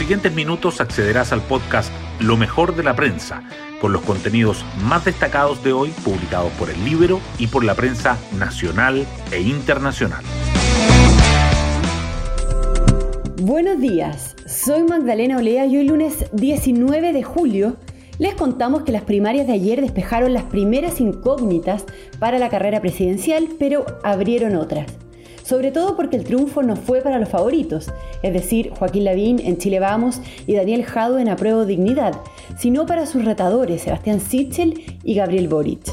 siguientes minutos accederás al podcast Lo mejor de la prensa, con los contenidos más destacados de hoy publicados por el libro y por la prensa nacional e internacional. Buenos días, soy Magdalena Olea y hoy lunes 19 de julio les contamos que las primarias de ayer despejaron las primeras incógnitas para la carrera presidencial, pero abrieron otras sobre todo porque el triunfo no fue para los favoritos, es decir, Joaquín Lavín en Chile Vamos y Daniel Jado en Apruebo Dignidad, sino para sus retadores Sebastián Sichel y Gabriel Boric.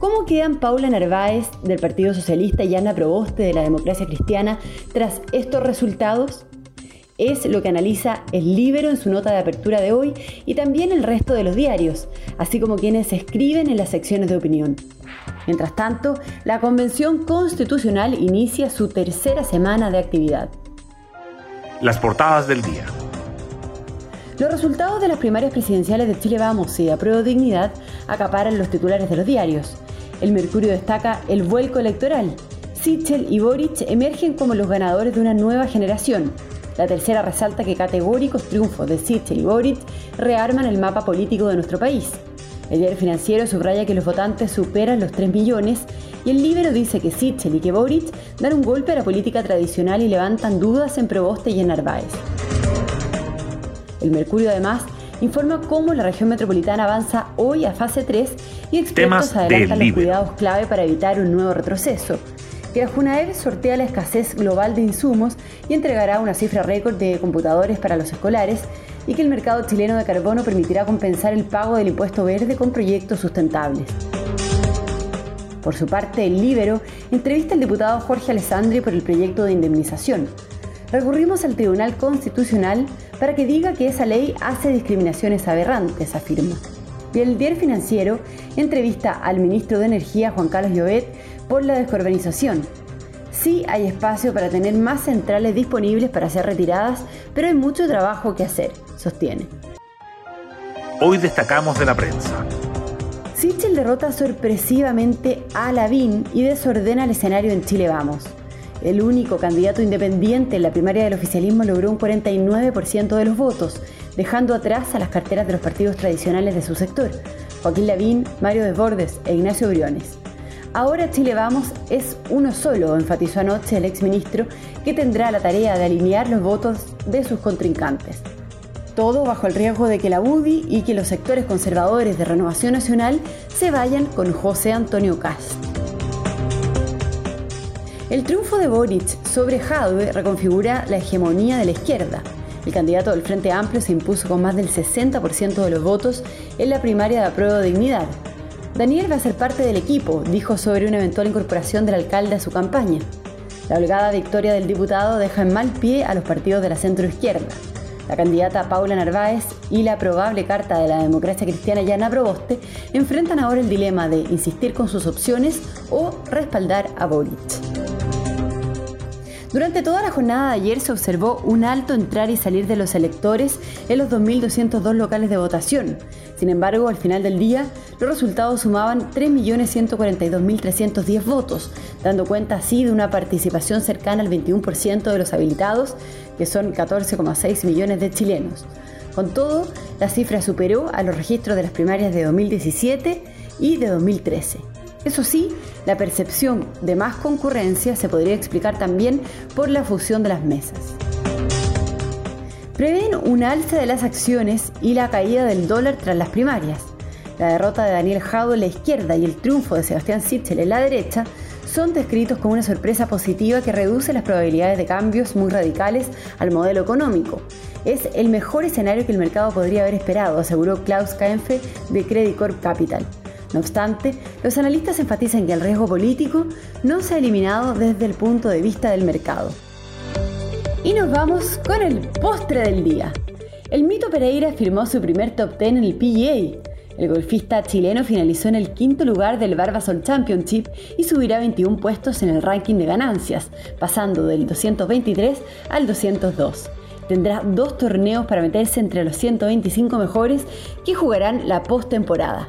¿Cómo quedan Paula Narváez del Partido Socialista y Ana Proboste de la Democracia Cristiana tras estos resultados? Es lo que analiza el Libero en su nota de apertura de hoy y también el resto de los diarios, así como quienes escriben en las secciones de opinión. Mientras tanto, la Convención Constitucional inicia su tercera semana de actividad. Las portadas del día. Los resultados de las primarias presidenciales de Chile Vamos y de Apruebo Dignidad acaparan los titulares de los diarios. El Mercurio destaca el vuelco electoral. Sichel y Boric emergen como los ganadores de una nueva generación. La tercera resalta que categóricos triunfos de Sichel y Boric rearman el mapa político de nuestro país. El diario financiero subraya que los votantes superan los 3 millones y el Libero dice que Sichel y que Boric dan un golpe a la política tradicional y levantan dudas en Proboste y en Narváez. El Mercurio además informa cómo la región metropolitana avanza hoy a fase 3 y expertos adelantan los cuidados clave para evitar un nuevo retroceso. Que la sortea la escasez global de insumos y entregará una cifra récord de computadores para los escolares y que el mercado chileno de carbono permitirá compensar el pago del impuesto verde con proyectos sustentables. Por su parte, el Libero entrevista al diputado Jorge Alessandri por el proyecto de indemnización. Recurrimos al Tribunal Constitucional para que diga que esa ley hace discriminaciones aberrantes, afirma. Y el diario financiero entrevista al ministro de Energía, Juan Carlos Llobet, por la descarbonización Sí hay espacio para tener más centrales disponibles para ser retiradas, pero hay mucho trabajo que hacer, sostiene. Hoy destacamos de la prensa. Sichel derrota sorpresivamente a Lavín y desordena el escenario en Chile Vamos. El único candidato independiente en la primaria del oficialismo logró un 49% de los votos, dejando atrás a las carteras de los partidos tradicionales de su sector, Joaquín Lavín, Mario Desbordes e Ignacio Briones. Ahora Chile Vamos es uno solo, enfatizó anoche el exministro, que tendrá la tarea de alinear los votos de sus contrincantes. Todo bajo el riesgo de que la UDI y que los sectores conservadores de Renovación Nacional se vayan con José Antonio Cast. El triunfo de Boric sobre Jadwe reconfigura la hegemonía de la izquierda. El candidato del Frente Amplio se impuso con más del 60% de los votos en la primaria de apruebo de dignidad, Daniel va a ser parte del equipo, dijo sobre una eventual incorporación del alcalde a su campaña. La holgada victoria del diputado deja en mal pie a los partidos de la centroizquierda. La candidata Paula Narváez y la probable carta de la democracia cristiana Yana Proboste enfrentan ahora el dilema de insistir con sus opciones o respaldar a Boric. Durante toda la jornada de ayer se observó un alto entrar y salir de los electores en los 2.202 locales de votación. Sin embargo, al final del día, los resultados sumaban 3.142.310 votos, dando cuenta así de una participación cercana al 21% de los habilitados, que son 14,6 millones de chilenos. Con todo, la cifra superó a los registros de las primarias de 2017 y de 2013. Eso sí, la percepción de más concurrencia se podría explicar también por la fusión de las mesas. Prevén un alza de las acciones y la caída del dólar tras las primarias. La derrota de Daniel Jado en la izquierda y el triunfo de Sebastián Sichel en la derecha son descritos como una sorpresa positiva que reduce las probabilidades de cambios muy radicales al modelo económico. Es el mejor escenario que el mercado podría haber esperado, aseguró Klaus Kaempfe de Credit Corp Capital. No obstante, los analistas enfatizan que el riesgo político no se ha eliminado desde el punto de vista del mercado. Y nos vamos con el postre del día. El Mito Pereira firmó su primer top 10 en el PGA. El golfista chileno finalizó en el quinto lugar del Barbasol Championship y subirá 21 puestos en el ranking de ganancias, pasando del 223 al 202 tendrá dos torneos para meterse entre los 125 mejores que jugarán la postemporada.